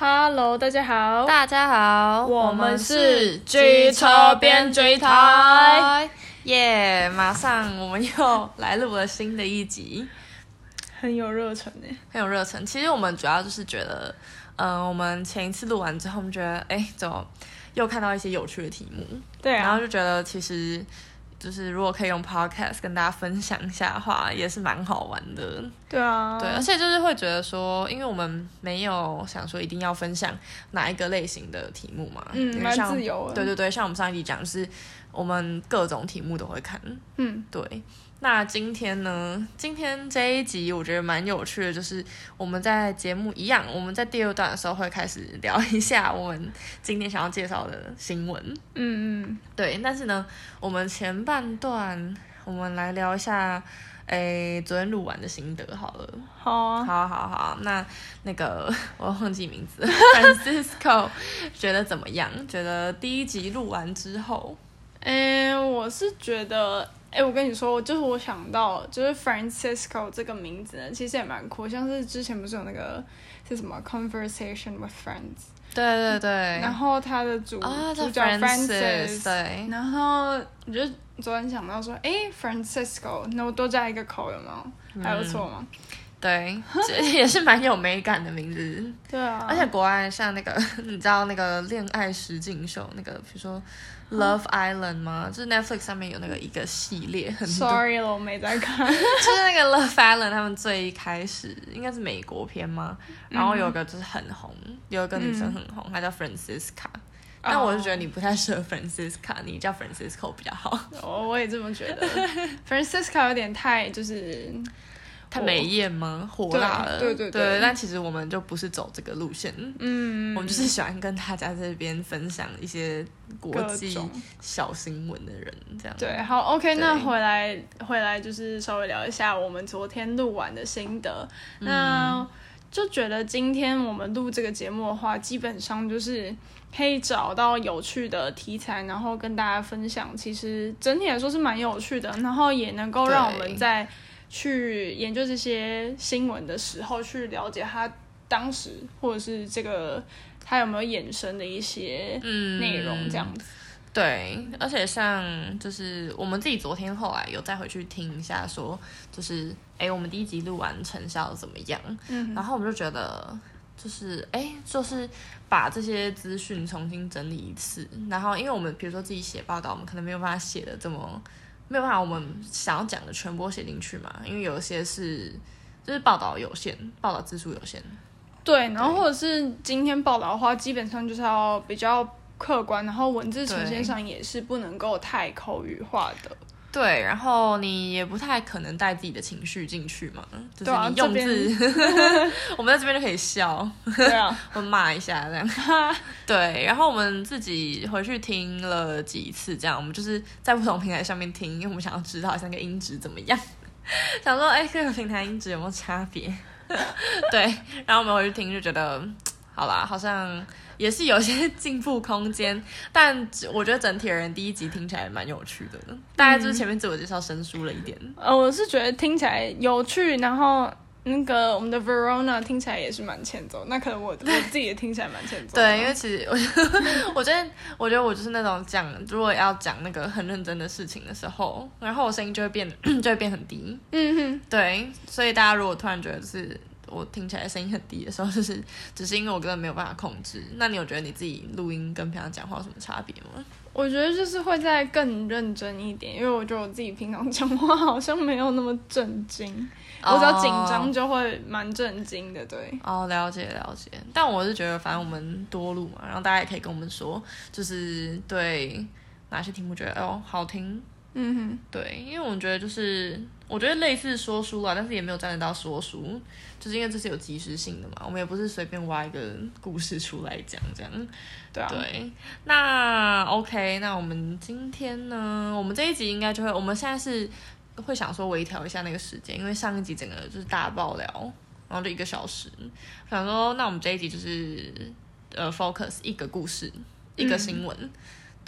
Hello，大家好，大家好，我们是机车编辑台，耶！yeah, 马上我们又来录了新的一集，很有热忱呢，很有热忱。其实我们主要就是觉得，嗯、呃，我们前一次录完之后，我们觉得，哎，怎么又看到一些有趣的题目？对啊，然后就觉得其实。就是如果可以用 podcast 跟大家分享一下的话，也是蛮好玩的。对啊，对，而且就是会觉得说，因为我们没有想说一定要分享哪一个类型的题目嘛，嗯，蛮自由的。对对对，像我们上一集讲，就是我们各种题目都会看。嗯，对。那今天呢？今天这一集我觉得蛮有趣的，就是我们在节目一样，我们在第二段的时候会开始聊一下我们今天想要介绍的新闻。嗯嗯，对。但是呢，我们前半段我们来聊一下，诶，昨天录完的心得好了。好啊，好好好。那那个我忘记名字，Francisco 觉得怎么样？觉得第一集录完之后，诶，我是觉得。哎，我跟你说，就是我想到，就是 Francisco 这个名字呢，其实也蛮酷，像是之前不是有那个是什么 Conversation with Friends，对对对，然后他的主、哦、主角 Francis，对，然后我就昨天想到说，哎，Francisco，那我多加一个口有没有？还不错吗？对，也是蛮有美感的名字。对啊，而且国外像那个，你知道那个恋爱实境秀，那个比如说。Love Island 吗？就是 Netflix 上面有那个一个系列，很多。Sorry 了，我没在看。就是那个 Love Island，他们最一开始应该是美国片吗？然后有个就是很红，有一个女生很红，她、嗯、叫 Francisca。但我就觉得你不太适合 Francisca，你叫 Francisco 比较好。我我也这么觉得。Francisca 有点太就是。太美艳吗？火辣了，对对对，对。但其实我们就不是走这个路线，嗯，我们就是喜欢跟大家这边分享一些国际小新闻的人，这样。对，好，OK，那回来回来就是稍微聊一下我们昨天录完的心得。嗯、那就觉得今天我们录这个节目的话，基本上就是可以找到有趣的题材，然后跟大家分享。其实整体来说是蛮有趣的，然后也能够让我们在。去研究这些新闻的时候，去了解他当时或者是这个他有没有衍生的一些内容，这样子、嗯。对，而且像就是我们自己昨天后来有再回去听一下，说就是哎，我们第一集录完成效怎么样？嗯，然后我们就觉得就是哎，就是把这些资讯重新整理一次，然后因为我们比如说自己写报道，我们可能没有办法写的这么。没有办法，我们想要讲的全部写进去嘛，因为有些是就是报道有限，报道字数有限。对，然后或者是今天报道的话，基本上就是要比较客观，然后文字呈现上也是不能够太口语化的。对，然后你也不太可能带自己的情绪进去嘛，就是你用字，啊、我们在这边就可以笑，对啊，或骂一下这样。对，然后我们自己回去听了几次，这样我们就是在不同平台上面听，因为我们想要知道一下那个音质怎么样，想说哎，各个平台音质有没有差别？对，然后我们回去听就觉得，好啦，好像。也是有些进步空间，但我觉得整体而言，第一集听起来蛮有趣的。大概就是前面自我介绍生疏了一点。呃、嗯，我是觉得听起来有趣，然后那个我们的 Verona 听起来也是蛮欠揍。那可能我我自己也听起来蛮欠揍。对，因为其实我我觉得我觉得我就是那种讲如果要讲那个很认真的事情的时候，然后我声音就会变 就会变很低。嗯哼，对，所以大家如果突然觉得是。我听起来声音很低的时候，就是只是因为我根本没有办法控制。那你有觉得你自己录音跟平常讲话有什么差别吗？我觉得就是会再更认真一点，因为我觉得我自己平常讲话好像没有那么震惊，oh, 我只要紧张就会蛮震惊的。对，哦，了解了解。但我是觉得，反正我们多录嘛，然后大家也可以跟我们说，就是对哪些题目觉得哦好听。嗯哼，对，因为我觉得就是我觉得类似说书啊，但是也没有沾得到说书，就是因为这是有及时性的嘛，我们也不是随便挖一个故事出来讲这样。对啊。对，那 OK，那我们今天呢，我们这一集应该就会，我们现在是会想说微调一下那个时间，因为上一集整个就是大爆料，然后就一个小时，想说那我们这一集就是呃 focus 一个故事，一个新闻。嗯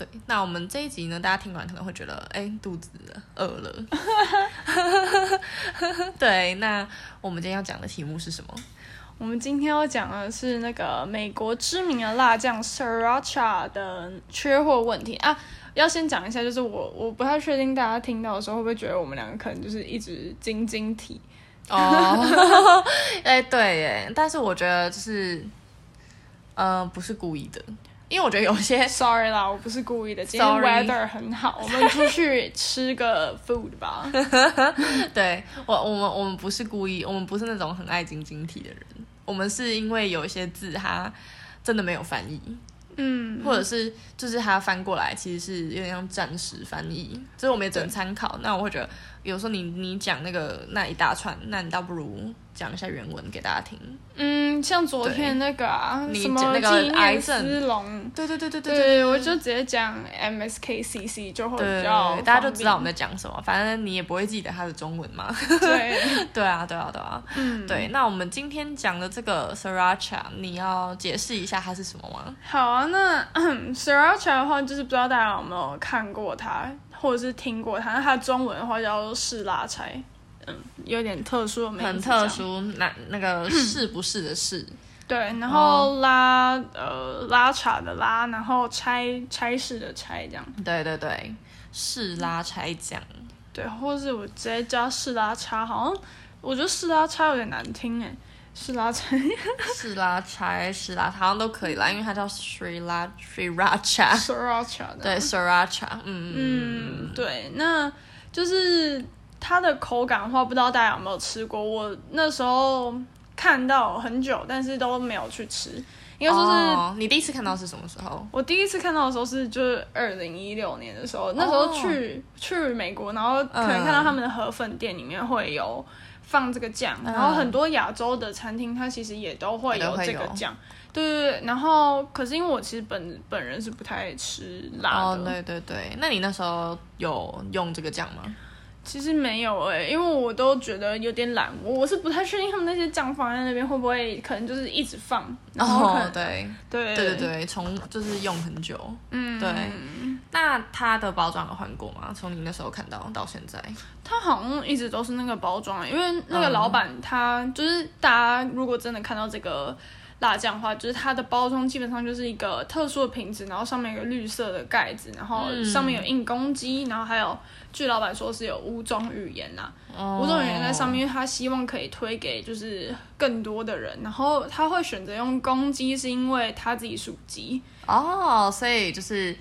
对，那我们这一集呢，大家听完可能会觉得，哎，肚子饿了。对，那我们今天要讲的题目是什么？我们今天要讲的是那个美国知名的辣酱 Sriracha 的缺货问题啊。要先讲一下，就是我我不太确定大家听到的时候会不会觉得我们两个可能就是一直晶晶体哦。哎，对耶，但是我觉得就是，呃，不是故意的。因为我觉得有些，sorry 啦，我不是故意的。今天 weather 很好，我们出去吃个 food 吧。对我，我们我们不是故意，我们不是那种很爱晶晶体的人。我们是因为有一些字它真的没有翻译，嗯，或者是就是它翻过来其实是有点像暂时翻译，所以我们也只能参考。那我会觉得。有时候你你讲那个那一大串，那你倒不如讲一下原文给大家听。嗯，像昨天那个啊，什么那个癌症丝龙，对对对对对对，我就直接讲 MSKCC 就会比较，对，大家就知道我们在讲什么。反正你也不会记得它的中文嘛。对 对啊对啊对啊，嗯，对。那我们今天讲的这个 Sriracha，你要解释一下它是什么吗？好啊，那 Sriracha 的话，就是不知道大家有没有看过它。或者是听过它，那它中文的话叫做是拉柴，嗯，有点特殊的名字，很特殊，那那个是不是的是，对，然后拉、哦、呃拉茶的拉，然后拆拆式的拆这样，对对对，是拉拆讲，对，或是我直接加是拉茶，好像我觉得是拉茶有点难听哎。是拉柴，是拉柴，是拉，好像都可以啦，因为它叫 Sriracha。Sriracha 对，Sriracha，嗯。嗯，对，那就是它的口感的话，不知道大家有没有吃过？我那时候看到很久，但是都没有去吃。应该说是、哦、你第一次看到是什么时候？我第一次看到的时候是就是二零一六年的时候，那时候去、哦、去美国，然后可能看到他们的河粉店里面会有。放这个酱，然后很多亚洲的餐厅它其实也都会有这个酱，对对对。然后可是因为我其实本本人是不太吃辣的，哦，对对对。那你那时候有用这个酱吗？其实没有哎、欸，因为我都觉得有点懒，我是不太确定他们那些酱放在那边会不会可能就是一直放，然后哦，对对对对对，从就是用很久，嗯，对。那它的包装有换过吗？从你那时候看到到现在，它好像一直都是那个包装，因为那个老板他就是大家如果真的看到这个。辣酱的话，就是它的包装基本上就是一个特殊的瓶子，然后上面有个绿色的盖子，然后上面有印公鸡，然后还有据老板说是有五种语言呐、啊，五种语言在上面，他希望可以推给就是更多的人，然后他会选择用公鸡，是因为他自己属鸡哦，所以就是。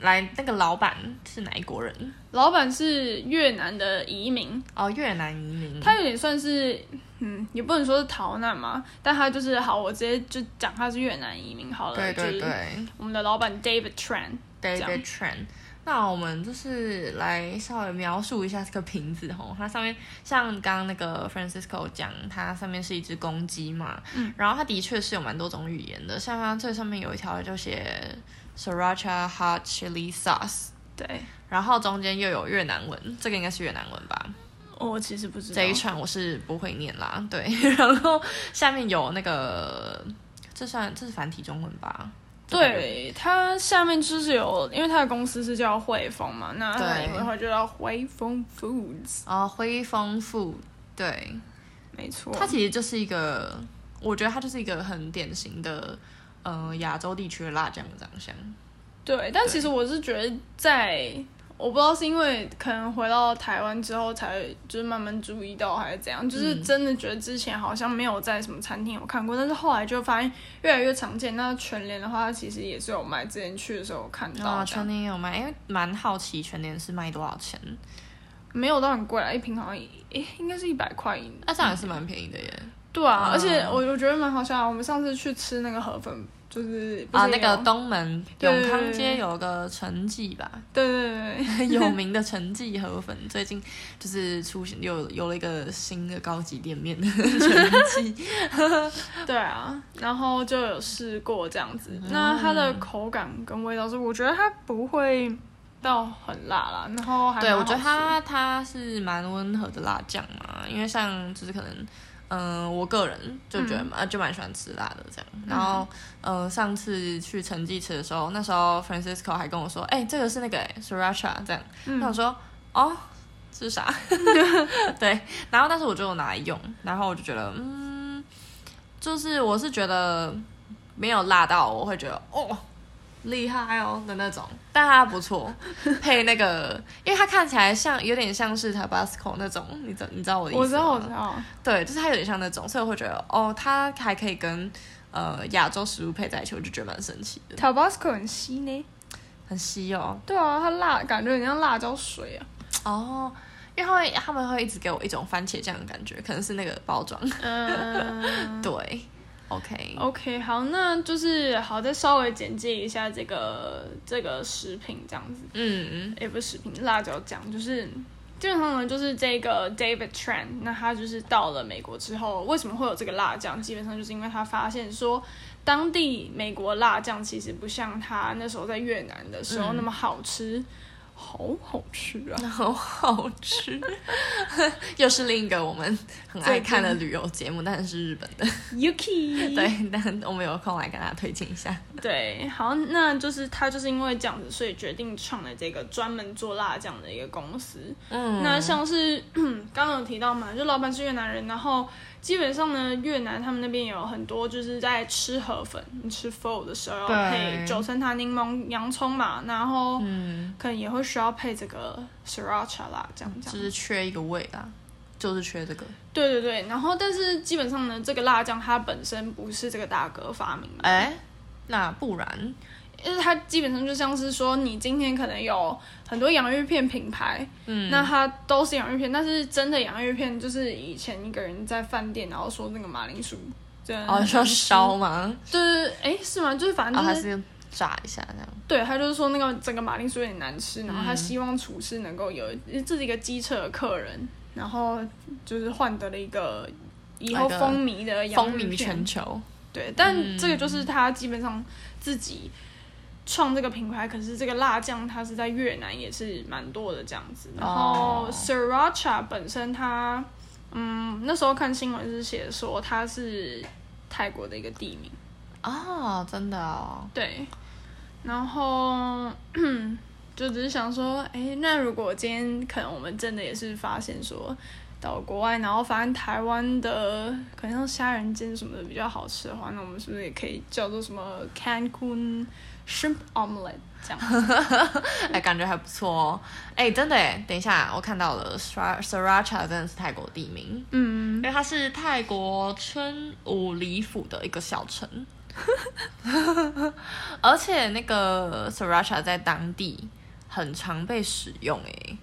来，那个老板是哪一国人？老板是越南的移民哦，越南移民。他有点算是，嗯，也不能说是逃难嘛，但他就是好，我直接就讲他是越南移民好了。对对对，我们的老板 David Tran。David Tran。那我们就是来稍微描述一下这个瓶子吼，它上面像刚刚那个 Francisco 讲，它上面是一只公鸡嘛，嗯，然后它的确是有蛮多种语言的，像它最上面有一条就写。Sriracha Hot Chili Sauce，对，然后中间又有越南文，这个应该是越南文吧？我其实不知道这一串我是不会念啦。对，然后下面有那个，这算这是繁体中文吧？对，它下面就是有，因为它的公司是叫汇丰嘛，那对，英文话就叫汇丰 Foods 啊，汇丰 Food，对，没错，它其实就是一个，我觉得它就是一个很典型的。呃，亚洲地区的辣酱的长相，对，但其实我是觉得在，我不知道是因为可能回到台湾之后才就是慢慢注意到，还是怎样，就是真的觉得之前好像没有在什么餐厅有看过，但是后来就发现越来越常见。那全联的话，它其实也是有卖，之前去的时候有看到。哦，全联有卖，因为蛮好奇全联是卖多少钱？没有到很贵啊，一瓶好像诶应该是一百块。那这样也是蛮便宜的耶。对啊，而且我我觉得蛮好笑。我们上次去吃那个河粉，就是啊，那个东门永康街有个陈记吧，对对对，有名的陈记河粉，最近就是出现有有了一个新的高级店面的陈记。对啊，然后就有试过这样子，那它的口感跟味道是，我觉得它不会到很辣啦，然后还对我觉得它它是蛮温和的辣酱嘛，因为像就是可能。嗯，我个人就觉得蛮、嗯、就蛮喜欢吃辣的这样。然后，嗯，上次去陈记吃的时候，那时候 Francisco 还跟我说：“哎、欸，这个是那个 Sriracha 这样。嗯”那我说：“哦，这是啥？” 对。然后，但是我就拿来用，然后我就觉得，嗯，就是我是觉得没有辣到，我会觉得哦。厉害哦的那种，但它不错，配那个，因为它看起来像有点像是 Tabasco 那种，你知你知道我的意思吗？我知道，我知道。对，就是它有点像那种，所以我会觉得哦，它还可以跟呃亚洲食物配在一起，我就觉得蛮神奇的。Tabasco 很稀呢，很稀哦。对啊，它辣，感觉很像辣椒水啊。哦，因为会他们会一直给我一种番茄酱的感觉，可能是那个包装。嗯，对。OK OK，好，那就是好，再稍微简介一下这个这个食品这样子。嗯嗯，也不是食品，辣椒酱，就是基本上呢，就是这个 David Tran，那他就是到了美国之后，为什么会有这个辣酱？基本上就是因为他发现说，当地美国辣酱其实不像他那时候在越南的时候那么好吃。嗯好好吃啊！好好吃，又是另一个我们很爱看的旅游节目，但是日本的 Yuki。对，但我们有空来跟大家推荐一下。对，好，那就是他就是因为这样子，所以决定创了这个专门做辣酱的一个公司。嗯，那像是刚刚有提到嘛，就老板是越南人，然后。基本上呢，越南他们那边有很多就是在吃河粉，你吃 pho 的时候要配九层塔柠檬、洋葱嘛，然后可能也会需要配这个 sriracha 啦，这样这样。就是缺一个味啦，就是缺这个。对对对，然后但是基本上呢，这个辣酱它本身不是这个大哥发明的。哎，那不然？因为它基本上就像是说，你今天可能有很多洋芋片品牌，嗯，那它都是洋芋片，但是真的洋芋片就是以前一个人在饭店，然后说那个马铃薯，哦，说烧吗？对对对，哎，是吗？就是反正就是、哦、炸一下这样。对，他就是说那个整个马铃薯有点难吃，然后他希望厨师能够有，这是一个机车的客人，然后就是换得了一个以后风靡的洋芋片，风靡全球。对，但这个就是他基本上自己。创这个品牌，可是这个辣酱它是在越南也是蛮多的这样子。然后 Sriracha 本身它，嗯，那时候看新闻是写说它是泰国的一个地名。哦，真的哦。对。然后就只是想说，哎，那如果今天可能我们真的也是发现说到国外，然后发现台湾的可能像虾仁煎什么的比较好吃的话，那我们是不是也可以叫做什么 Cancun？Shrimp omelette 这样，哎，感觉还不错哦。哎，真的哎，等一下，我看到了，Sriracha 真的是泰国地名，嗯，因为它是泰国春武里府的一个小城，而且那个 Sriracha 在当地很常被使用，哎，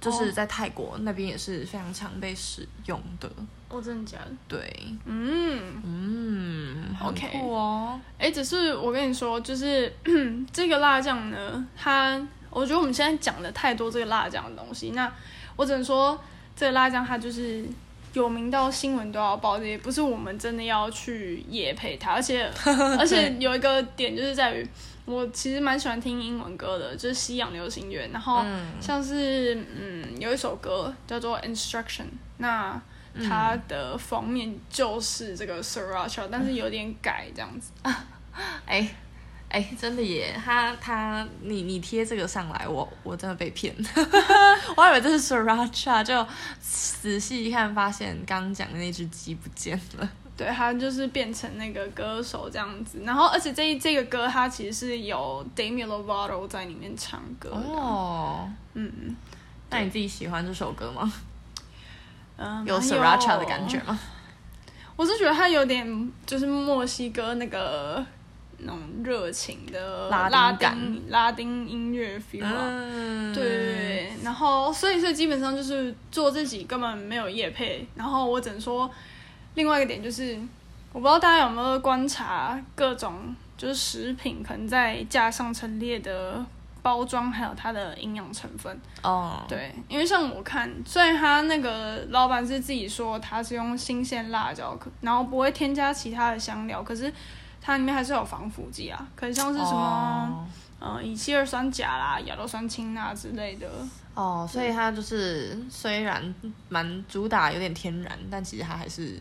就是在泰国那边也是非常常被使用的。哦，真的假的？对，嗯嗯，OK 哦。哎、欸，只是我跟你说，就是 这个辣酱呢，它，我觉得我们现在讲的太多这个辣酱的东西，那我只能说，这个辣酱它就是有名到新闻都要报，也不是我们真的要去业配它，而且 而且有一个点就是在于，我其实蛮喜欢听英文歌的，就是西洋流行乐，然后像是嗯，有一首歌叫做 Instruction，那。它的封面就是这个 Sriracha，但是有点改这样子。哎哎、真的耶！他他，你你贴这个上来，我我真的被骗。我还以为这是 Sriracha，就仔细一看，发现刚讲的那只鸡不见了。对，他就是变成那个歌手这样子。然后，而且这这个歌，他其实是有 Demi Lovato 在里面唱歌。哦，嗯，那你自己喜欢这首歌吗？嗯、有 Sriracha 的感觉吗？我是觉得它有点就是墨西哥那个那种热情的拉丁拉丁，拉丁音乐 feel，、啊嗯、对，然后所以所以基本上就是做自己根本没有业配，然后我只能说另外一个点就是我不知道大家有没有观察各种就是食品可能在架上陈列的。包装还有它的营养成分哦，oh. 对，因为像我看，虽然他那个老板是自己说他是用新鲜辣椒，然后不会添加其他的香料，可是它里面还是有防腐剂啊，可能像是什么，oh. 呃，乙醯二酸钾啦、亚硫酸氢钠之类的。哦，oh, 所以它就是虽然蛮主打有点天然，但其实它还是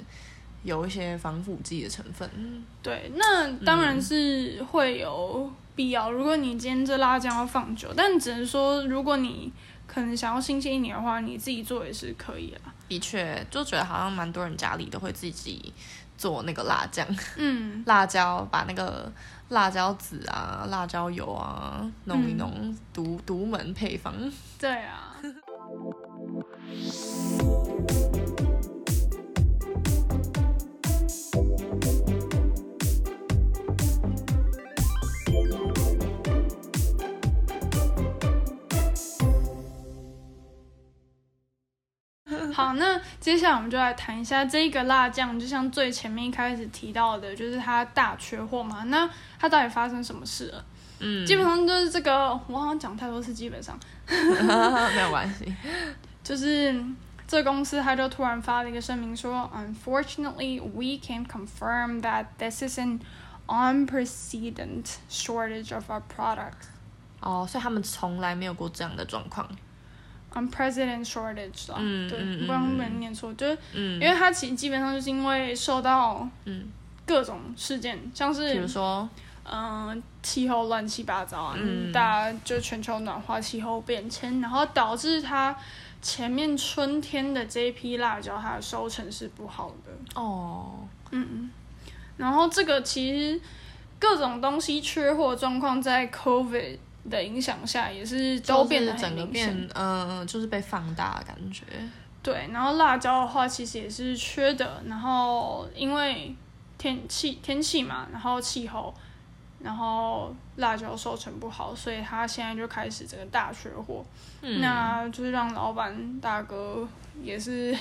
有一些防腐剂的成分。对，那当然是会有。必要。如果你今天这辣酱要放久，但只能说，如果你可能想要新鲜一点的话，你自己做也是可以啊。的确，就觉得好像蛮多人家里都会自己做那个辣酱，嗯，辣椒把那个辣椒籽啊、辣椒油啊弄一弄，独独、嗯、门配方。对啊。好，那接下来我们就来谈一下这一个辣酱，就像最前面一开始提到的，就是它大缺货嘛。那它到底发生什么事了？嗯，基本上就是这个，我好像讲太多次，基本上 没有关系。就是这公司它就突然发了一个声明说，Unfortunately, we can confirm that this is an unprecedented shortage of our product。哦，所以他们从来没有过这样的状况。Unprecedented shortage 啦，嗯、对，不然会被人念错，就是，嗯、因为它其实基本上就是因为受到各种事件，嗯、像是，比如说，嗯、呃，气候乱七八糟啊，嗯、大家就全球暖化、气候变迁，然后导致它前面春天的这一批辣椒，它的收成是不好的。哦，嗯，然后这个其实各种东西缺货状况在 COVID。的影响下也是都变得整个变，嗯嗯，就是被放大的感觉。对，然后辣椒的话其实也是缺的，然后因为天气天气嘛，然后气候，然后辣椒收成不好，所以他现在就开始这个大缺货。嗯，那就是让老板大哥也是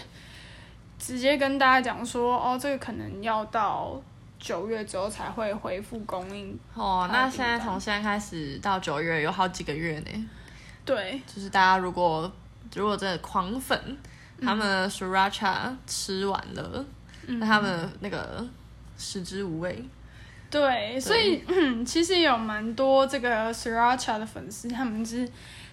直接跟大家讲说，哦，这个可能要到。九月之后才会恢复供应哦。那现在从现在开始到九月有好几个月呢。对，就是大家如果如果真的狂粉，嗯、他们 Sriracha 吃完了，嗯、那他们那个食之无味。对，对所以、嗯、其实有蛮多这个 Sriracha 的粉丝，他们是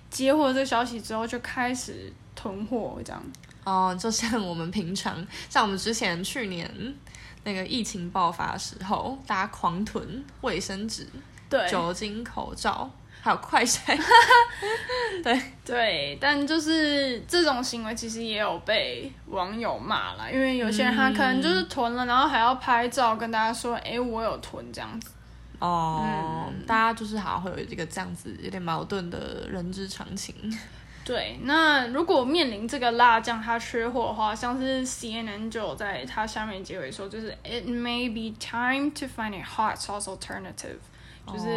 接获这个消息之后就开始囤货这样。哦，就像我们平常，像我们之前去年。那个疫情爆发的时候，大家狂囤卫生纸、对酒精、口罩，还有快筛。对对，但就是这种行为其实也有被网友骂了，因为有些人他可能就是囤了，嗯、然后还要拍照跟大家说：“哎，我有囤。”这样子。哦，嗯、大家就是好像会有一个这样子有点矛盾的人之常情。对，那如果面临这个辣酱它缺货的话，像是 CNN 就有在它下面结尾说，就是 It may be time to find a hot sauce alternative，就是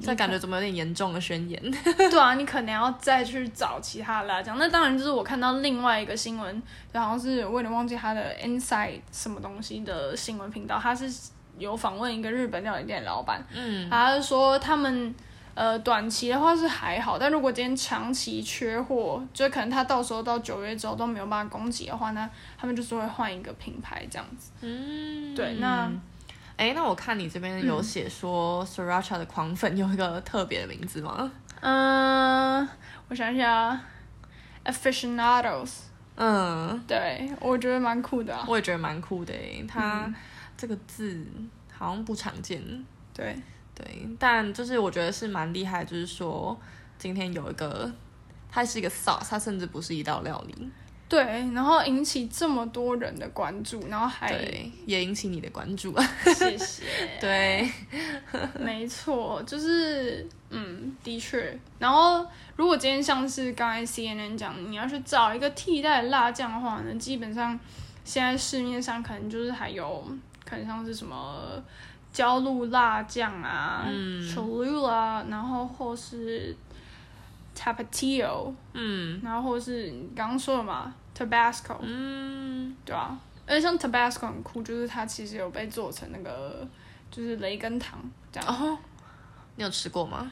这感觉怎么有点严重的宣言？对啊，你可能要再去找其他辣酱。那当然就是我看到另外一个新闻，就好像是我有点忘记它的 Inside 什么东西的新闻频道，他是有访问一个日本料理店的老板，嗯，他是说他们。呃，短期的话是还好，但如果今天长期缺货，就可能他到时候到九月之后都没有办法供给的话，那他们就是会换一个品牌这样子。嗯，对，那，哎，那我看你这边有写说 Sriracha 的狂粉有一个特别的名字吗？嗯，我想想，Aficionados。嗯，对，我觉得蛮酷的啊。我也觉得蛮酷的，它这个字好像不常见。对。对，但就是我觉得是蛮厉害，就是说今天有一个，它是一个 sauce，它甚至不是一道料理。对，然后引起这么多人的关注，然后还也引起你的关注。谢谢。对，没错，就是嗯，的确。然后如果今天像是刚才 CNN 讲，你要去找一个替代辣酱的话呢，基本上现在市面上可能就是还有，可能像是什么。焦露辣酱啊，Cholula，然后或是 Tapatio，嗯，然后或是你刚刚说的嘛，Tabasco，嗯，对啊，而且像 Tabasco 很酷，就是它其实有被做成那个就是雷根糖这样。哦，你有吃过吗？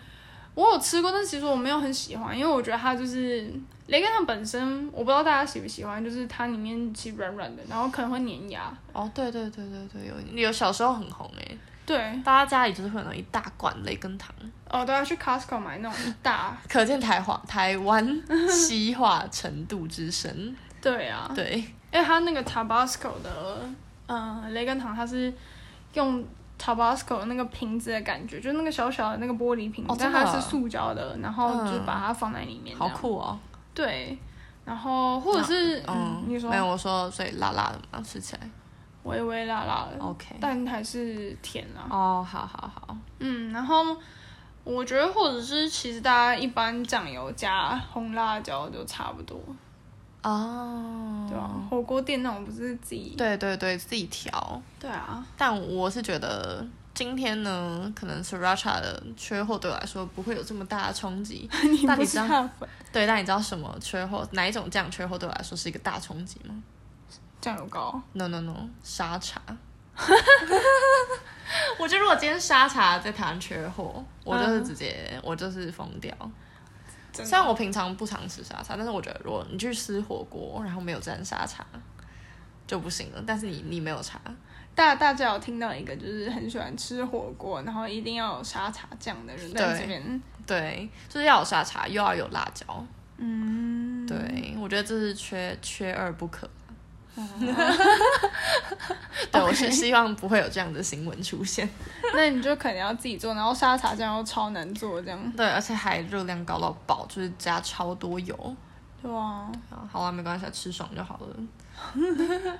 我有吃过，但其实我没有很喜欢，因为我觉得它就是雷根糖本身，我不知道大家喜不喜欢，就是它里面其实软软的，然后可能会粘牙。哦，对对对对对，有有小时候很红诶。对，大家家里就是会有一大罐雷根糖。哦，都要去 Costco 买那种一大，可见台湾台湾西化程度之深。对啊，对，因为它那个 Tabasco 的，嗯、呃，雷根糖，它是用。Tabasco 那个瓶子的感觉，就那个小小的那个玻璃瓶，哦、但它是塑胶的，然后就把它放在里面。好酷哦！对，然后或者是，嗯，你说没有？我说所以辣辣的嘛，吃起来。微微辣辣的，OK，但还是甜啊。哦，好好好，嗯，然后我觉得或者是其实大家一般酱油加红辣椒就差不多。哦，对啊，火锅店那种不是自己？对对对，自己调。对啊，但我是觉得今天呢，可能 Sriracha 的缺货对我来说不会有这么大的冲击。你不知道？对，但你知道什么缺货？哪一种酱缺货对我来说是一个大冲击吗？酱油膏？No No No，沙茶。我觉得如果今天沙茶在台湾缺货，我就是直接，嗯、我就是疯掉。虽然我平常不常吃沙茶，但是我觉得如果你去吃火锅，然后没有蘸沙茶就不行了。但是你你没有茶，大大家有听到一个就是很喜欢吃火锅，然后一定要有沙茶酱的人在这边，对，就是要有沙茶，又要有辣椒。嗯，对，我觉得这是缺缺二不可。对，我是希望不会有这样的新闻出现。那你就肯定要自己做，然后沙茶酱又超难做，这样。对，而且还热量高到爆，就是加超多油。对啊。好了，没关系，吃爽就好了。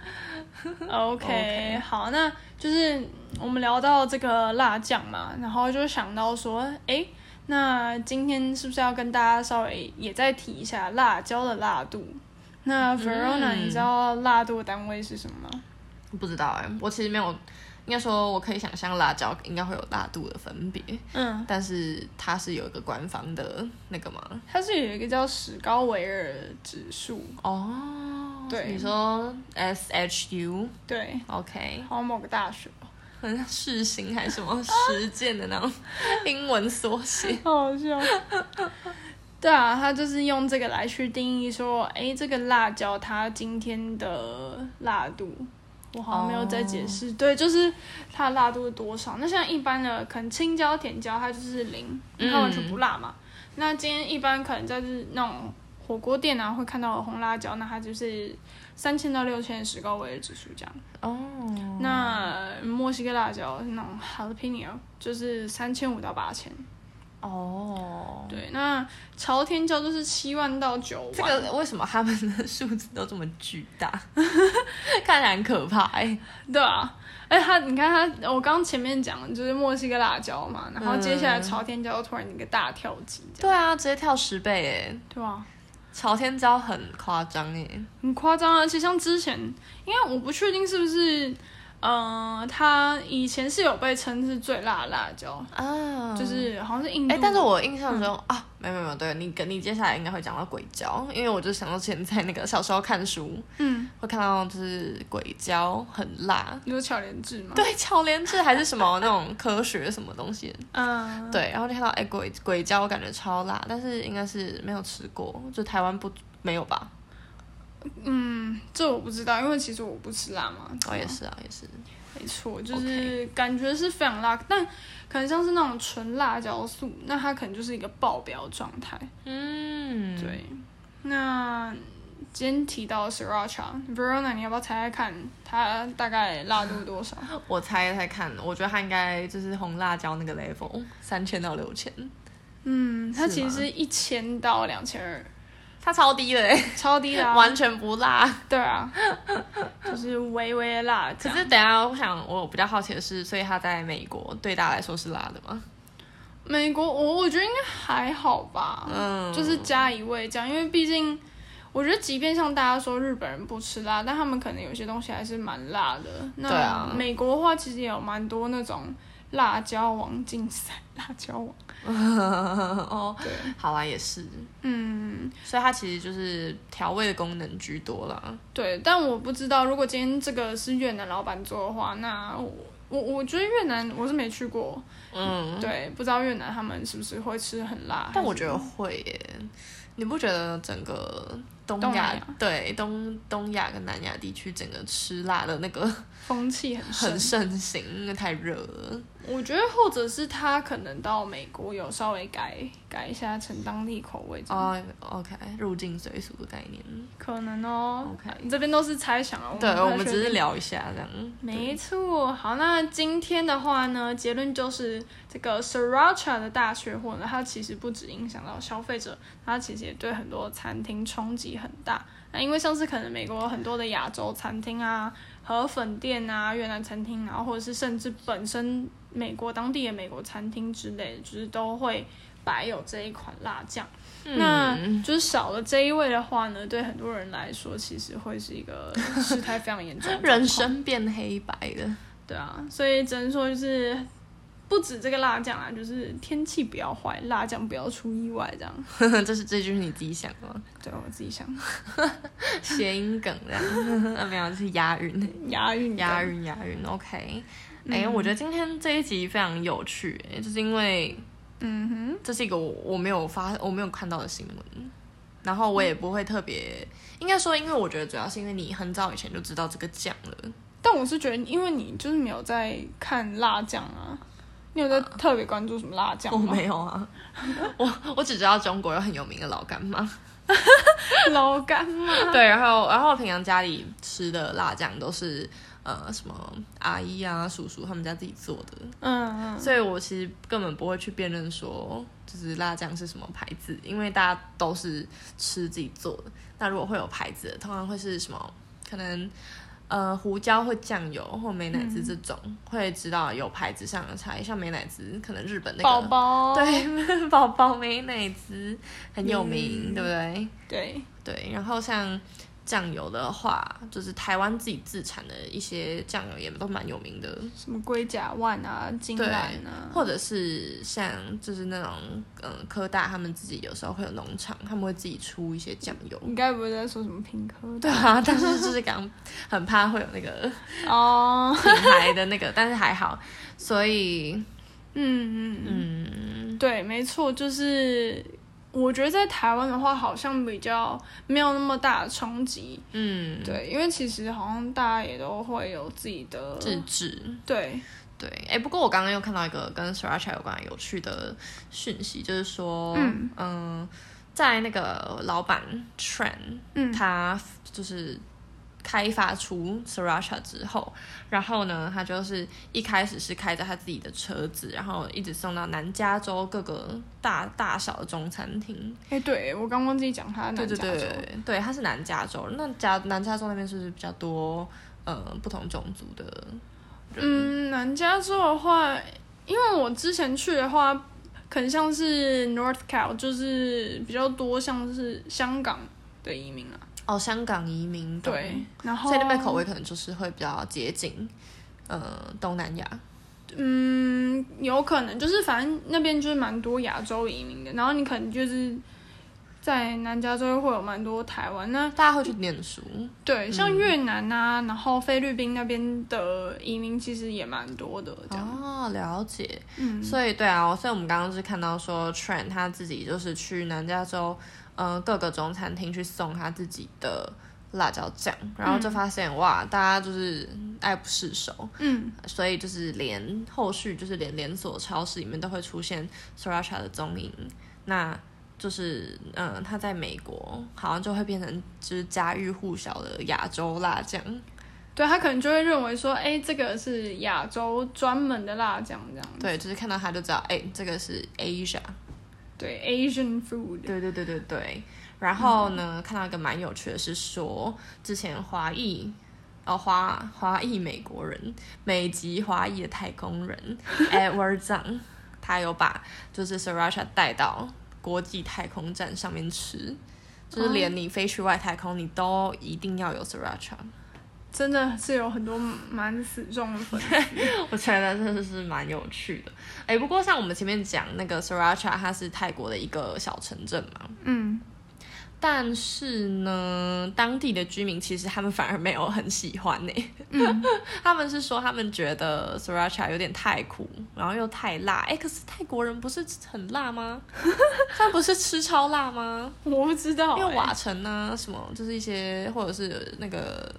OK，, okay. 好，那就是我们聊到这个辣酱嘛，然后就想到说，哎，那今天是不是要跟大家稍微也再提一下辣椒的辣度？那 Verona，你知道辣度单位是什么吗？不知道哎、欸，我其实没有，应该说我可以想象辣椒应该会有辣度的分别，嗯，但是它是有一个官方的那个吗？它是有一个叫史高维尔指数。哦，对，你说 S H U，对，OK，好像某个大学，好像世新还是什么实践的那种英文缩写，好好笑。对啊，他就是用这个来去定义说，哎，这个辣椒它今天的辣度，我好像没有在解释。Oh. 对，就是它的辣度是多少？那像一般的可能青椒、甜椒，它就是零，它完全不辣嘛。嗯、那今天一般可能在就是那种火锅店啊会看到的红辣椒，那它就是三千到六千史高维的指数这样。哦。Oh. 那墨西哥辣椒那种 jalapeno 就是三千五到八千。哦，oh. 对，那朝天椒就是七万到九万。这个为什么他们的数字都这么巨大？看起来很可怕哎、欸。对啊，哎，他你看他，我刚前面讲的就是墨西哥辣椒嘛，然后接下来朝天椒突然一个大跳级。对啊，直接跳十倍哎。对啊，朝天椒很夸张哎，很夸张啊！而且像之前，因为我不确定是不是。嗯、呃，它以前是有被称是最辣的辣椒啊，就是好像是印度。哎、欸，但是我印象中、嗯、啊，没有没有，对你跟你接下来应该会讲到鬼椒，因为我就想到前在那个小时候看书，嗯，会看到就是鬼椒很辣，你说巧莲智吗？对，巧莲智还是什么那种科学什么东西？嗯，对，然后就看到哎、欸、鬼鬼椒，感觉超辣，但是应该是没有吃过，就台湾不没有吧？嗯，这我不知道，因为其实我不吃辣嘛。我、哦、也是啊，也是，没错，就是感觉是非常辣，Okay. 但可能像是那种纯辣椒素，那它可能就是一个爆表状态。嗯，对。那今天提到 Sriracha，Verona，你要不要猜猜看，它大概辣度多少？我猜猜看，我觉得它应该就是红辣椒那个 level，三千到六千。嗯，它其实一千到两千二。它超低的哎，超低的，啊，完全不辣。对啊，就是微微的辣。可是等下，我想我比较好奇的是，所以它在美国对大家来说是辣的吗？美国我我觉得应该还好吧，嗯，就是加一味这样，因为毕竟我觉得，即便像大家说日本人不吃辣，但他们可能有些东西还是蛮辣的。那美国的话其实也有蛮多那种辣椒王竞赛，辣椒王。哦，对，好啦，也是，嗯，所以它其实就是调味的功能居多啦。对，但我不知道，如果今天这个是越南老板做的话，那我我我觉得越南我是没去过，嗯，对，不知道越南他们是不是会吃很辣，但我觉得会耶。你不觉得整个东亚，对东东亚跟南亚地区整个吃辣的那个风气很 很盛行，因为太热了。我觉得，或者是他可能到美国有稍微改改一下成当地口味。哦、oh,，OK，入境随俗的概念，可能哦。OK，你这边都是猜想啊。对，我们只是聊一下这样。没错，好，那今天的话呢，结论就是这这个 Sriracha 的大缺货呢，它其实不止影响到消费者，它其实也对很多餐厅冲击很大。那因为像是可能美国有很多的亚洲餐厅啊、河粉店啊、越南餐厅，然后或者是甚至本身美国当地的美国餐厅之类的，就是都会摆有这一款辣酱。嗯、那就是少了这一味的话呢，对很多人来说，其实会是一个事态非常严重，人生变黑白的。对啊，所以只能说就是。不止这个辣酱啊，就是天气不要坏，辣酱不要出意外，这样。这是这句是你自己想的吗？对，我自己想。谐音梗这样，没有，是押韵。押韵，押韵，押韵。OK。哎、嗯，我觉得今天这一集非常有趣，哎，就是因为，嗯哼，这是一个我我没有发我没有看到的新闻，然后我也不会特别，嗯、应该说，因为我觉得主要是因为你很早以前就知道这个酱了。但我是觉得，因为你就是没有在看辣酱啊。你有在特别关注什么辣酱吗？我没有啊，我我只知道中国有很有名的老干妈，老干妈。对，然后然后平常家里吃的辣酱都是呃什么阿姨啊、叔叔他们家自己做的，嗯嗯，所以我其实根本不会去辨认说就是辣酱是什么牌子，因为大家都是吃自己做的。那如果会有牌子的，通常会是什么？可能。呃，胡椒或酱油或美乃滋这种、嗯、会知道有牌子上的差异，像美乃滋可能日本那个宝宝对 宝宝美乃滋很有名，嗯、对不对？对对，然后像。酱油的话，就是台湾自己自产的一些酱油也都蛮有名的，什么龟甲万啊、金兰啊，或者是像就是那种嗯科大他们自己有时候会有农场，他们会自己出一些酱油。你该不会在说什么屏科？对啊，但是就是刚很怕会有那个哦品牌的那个，但是还好，所以嗯嗯嗯，对，没错，就是。我觉得在台湾的话，好像比较没有那么大的冲击。嗯，对，因为其实好像大家也都会有自己的自制。对对，哎、欸，不过我刚刚又看到一个跟 Sriracha 有关有趣的讯息，就是说，嗯，呃、在那个老板 Trent，嗯，他就是。开发出 Sriracha 之后，然后呢，他就是一开始是开着他自己的车子，然后一直送到南加州各个大大小的中餐厅。哎、欸，对我刚忘记讲他南加州，对对对，对，他是南加州。那加南加州那边是不是比较多呃不同种族的人？嗯，南加州的话，因为我之前去的话，可能像是 North Cal，就是比较多像是香港的移民啊。哦，香港移民对，然后所以那边口味可能就是会比较接近，呃，东南亚。嗯，有可能就是反正那边就是蛮多亚洲移民的，然后你可能就是在南加州会有蛮多台湾，那大家会去念书。对，像越南啊，嗯、然后菲律宾那边的移民其实也蛮多的。这样哦，了解。嗯，所以对啊，所以我们刚刚是看到说，Trent 他自己就是去南加州。嗯，各个中餐厅去送他自己的辣椒酱，然后就发现、嗯、哇，大家就是爱不释手，嗯，所以就是连后续就是连连锁超市里面都会出现 Sriracha 的踪影，那就是嗯，他在美国好像就会变成就是家喻户晓的亚洲辣酱，对，他可能就会认为说，哎、欸，这个是亚洲专门的辣酱这样，对，就是看到他就知道，哎、欸，这个是 Asia。对 Asian food，对对对对对。然后呢，嗯、看到一个蛮有趣的是说，之前华裔哦华华裔美国人，美籍华裔的太空人 Edward Zhang，他有把就是 Sriracha 带到国际太空站上面吃，就是连你飞去外太空，哦、你都一定要有 Sriracha。真的是有很多蛮死忠的粉丝，我觉得真的是蛮有趣的。哎、欸，不过像我们前面讲那个 Sriracha，它是泰国的一个小城镇嘛，嗯，但是呢，当地的居民其实他们反而没有很喜欢呢、欸。嗯，他们是说他们觉得 Sriracha 有点太苦，然后又太辣。哎、欸，可是泰国人不是很辣吗？他不是吃超辣吗？我不知道、欸，因为瓦城啊什么，就是一些或者是那个。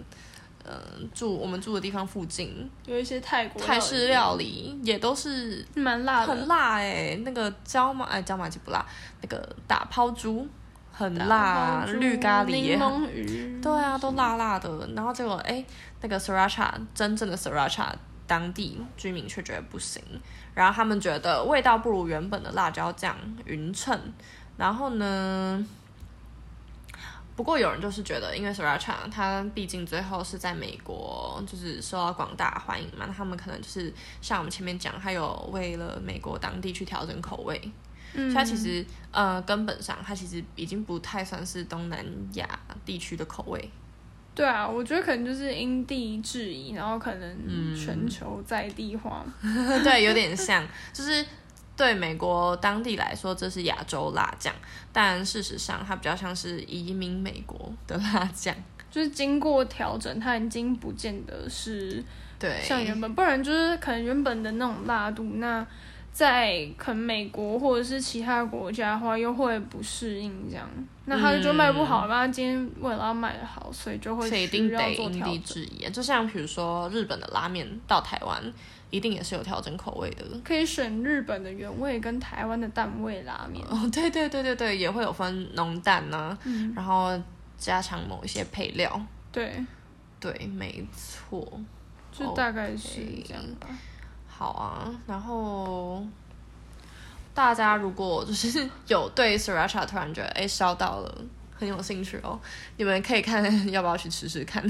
嗯，住我们住的地方附近有一些泰国泰式料理，也都是蛮辣的，很辣哎、欸。那个椒麻哎，椒麻鸡不辣，那个打抛猪很辣，绿咖喱也很，对啊，都辣辣的。然后结果哎，那个 Sriracha 真正的 Sriracha 当地居民却觉得不行，然后他们觉得味道不如原本的辣椒酱匀称。然后呢，不过有人就是觉得，因为 Sriracha 它毕竟最后是在美国就是受到广大欢迎嘛，那他们可能就是像我们前面讲，还有为了美国当地去调整口味。嗯，所以它其实呃根本上它其实已经不太算是东南亚地区的口味。对啊，我觉得可能就是因地制宜，然后可能全球在地化，嗯、对，有点像，就是对美国当地来说这是亚洲辣酱，但事实上它比较像是移民美国的辣酱，就是经过调整，它已经不见得是对像原本，不然就是可能原本的那种辣度那。在可能美国或者是其他国家的话，又会不适应这样，那他就卖不好。那、嗯、今天为了要卖的好，所以就会需要做调整。所以一定得因地制宜。就像比如说日本的拉面到台湾，一定也是有调整口味的。可以选日本的原味跟台湾的淡味拉面。哦，对对对对对，也会有分浓淡呢、啊嗯，然后加强某一些配料。对，对，没错，就大概是这样吧。好啊，然后大家如果就是 有对 Sriracha 突然觉得哎烧到了很有兴趣哦，你们可以看 要不要去吃吃看。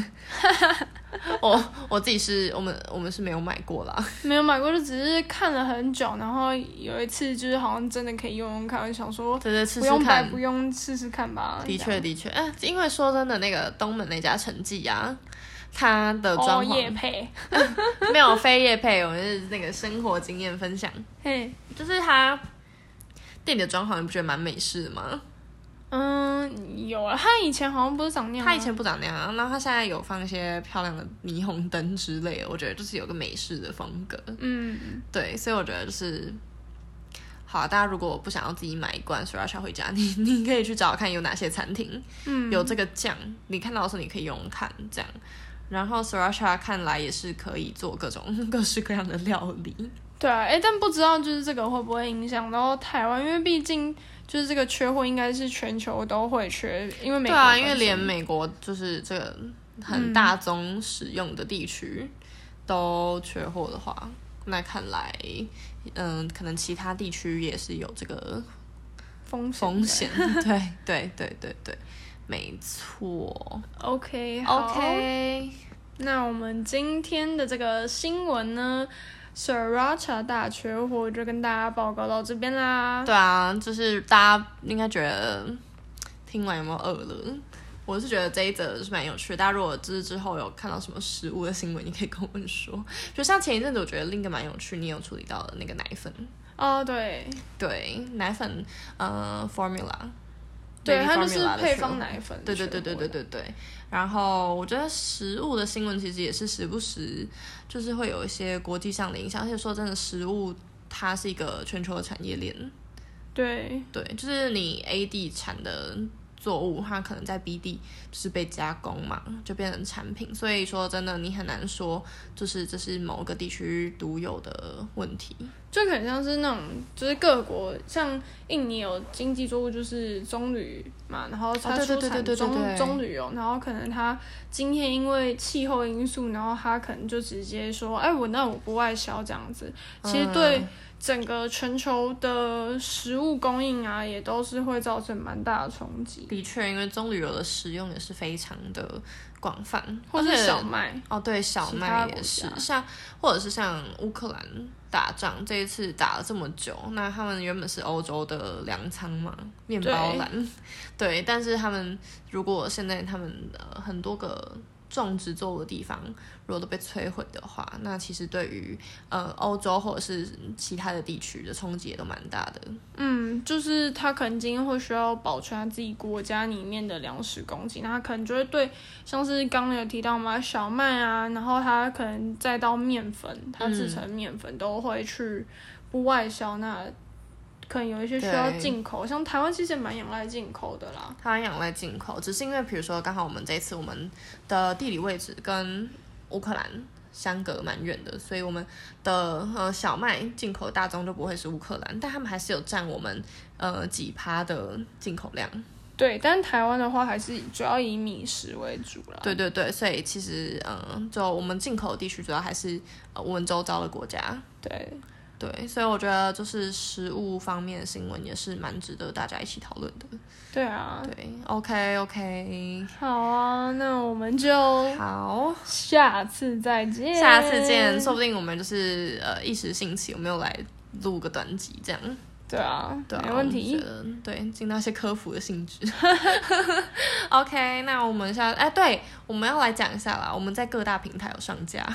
我 我自己是我们我们是没有买过啦，没有买过就只是看了很久，然后有一次就是好像真的可以用用看，我想说对对试试看，不用试试看吧。的确的确，哎，因为说真的，那个东门那家陈记啊。他的装潢、业 配没有非业配，我们是那个生活经验分享。嘿，就是他店里的装潢，你不觉得蛮美式的吗？嗯，有啊。他以前好像不是长那样，他以前不长那样，然后他现在有放一些漂亮的霓虹灯之类的，我觉得就是有个美式的风格。嗯，对，所以我觉得就是好、啊。大家如果不想要自己买一罐 Sriracha 回家，你 你可以去找看有哪些餐厅，嗯，有这个酱，你看到的时候你可以用用看这样。然后 Sriracha 看来也是可以做各种 各式各样的料理。对啊，哎，但不知道就是这个会不会影响到台湾，因为毕竟就是这个缺货应该是全球都会缺，因为美国。对啊，因为连美国就是这个很大宗使用的地区都缺货的话，嗯、那看来，嗯，可能其他地区也是有这个风风险。对对对对对。没错，OK，OK，那我们今天的这个新闻呢，Sriracha 大缺货，就跟大家报告到这边啦。对啊，就是大家应该觉得听完有没有饿了？我是觉得这一则是蛮有趣的。大家如果就是之后有看到什么食物的新闻，你可以跟我们说。就像前一阵子，我觉得另一个蛮有趣，你有处理到的那个奶粉。哦，对，对，奶粉，呃，Formula。对，它就是配方奶粉。对对对对对对对。然后我觉得食物的新闻其实也是时不时就是会有一些国际上的影响，而且说真的，食物它是一个全球的产业链。对对，就是你 A 地产的。作物它可能在 B 地就是被加工嘛，就变成产品。所以说真的，你很难说，就是这是某个地区独有的问题。就很像是那种，就是各国像印尼有经济作物就是棕榈嘛，然后它出产棕棕榈油，然后可能它今天因为气候因素，然后它可能就直接说，哎，我那我不外销这样子。其实对。嗯整个全球的食物供应啊，也都是会造成蛮大的冲击。的确，因为棕榈油的使用也是非常的广泛，或者小麦哦，对，小麦也是，像或者是像乌克兰打仗这一次打了这么久，那他们原本是欧洲的粮仓嘛，面包篮，对，对，但是他们如果现在他们的很多个。种植作物的地方，如果都被摧毁的话，那其实对于呃欧洲或者是其他的地区的冲击也都蛮大的。嗯，就是他可能今天会需要保存他自己国家里面的粮食供给，那他可能就会对像是刚刚有提到嘛，小麦啊，然后他可能再到面粉，他制成面粉都会去不外销那。可能有一些需要进口，像台湾其实也蛮仰赖进口的啦。台湾仰赖进口，只是因为比如说刚好我们这一次我们的地理位置跟乌克兰相隔蛮远的，所以我们的呃小麦进口大宗就不会是乌克兰，但他们还是有占我们呃几趴的进口量。对，但台湾的话还是主要以米食为主了。对对对，所以其实嗯，就我们进口的地区主要还是呃我们周遭的国家。对对，所以我觉得就是食物方面的新闻也是蛮值得大家一起讨论的。对啊，对，OK OK，好啊，那我们就好，下次再见，下次见，说不定我们就是呃一时兴起，我们又来录个短集这样。对啊，对啊，没问题。对，尽到一些科普的性质。OK，那我们下，哎，对，我们要来讲一下啦。我们在各大平台有上架。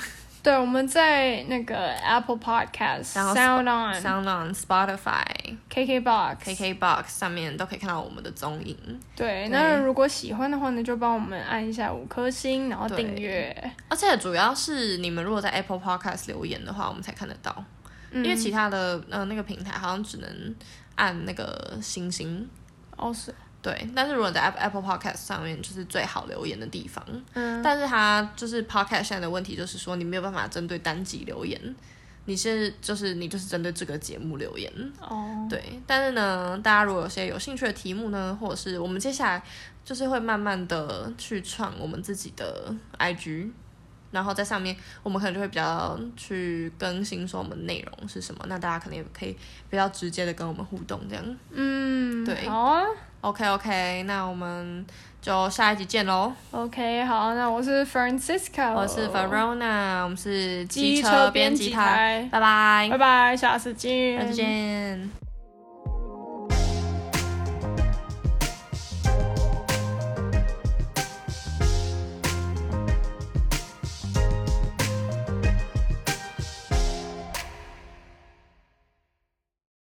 对，我们在那个 Apple Podcast、Sound On、Sound On、Spotify、KKBox、KKBox 上面都可以看到我们的踪影。对，那如果喜欢的话呢，就帮我们按一下五颗星，然后订阅。而且主要是你们如果在 Apple Podcast 留言的话，我们才看得到。因为其他的呃那个平台好像只能按那个星星哦，是，对，但是如果在 Apple Podcast 上面就是最好留言的地方，嗯，但是它就是 Podcast 现在的问题就是说你没有办法针对单集留言，你是就是你就是针对这个节目留言。哦，对，但是呢，大家如果有些有兴趣的题目呢，或者是我们接下来就是会慢慢的去创我们自己的 IG。然后在上面，我们可能就会比较去更新说我们内容是什么，那大家可能也可以比较直接的跟我们互动这样。嗯，对，好啊，OK OK，那我们就下一集见喽。OK，好，那我是 Francisca，我是 Verona，我们是机车编辑台，拜拜，拜拜，下次见，下次见。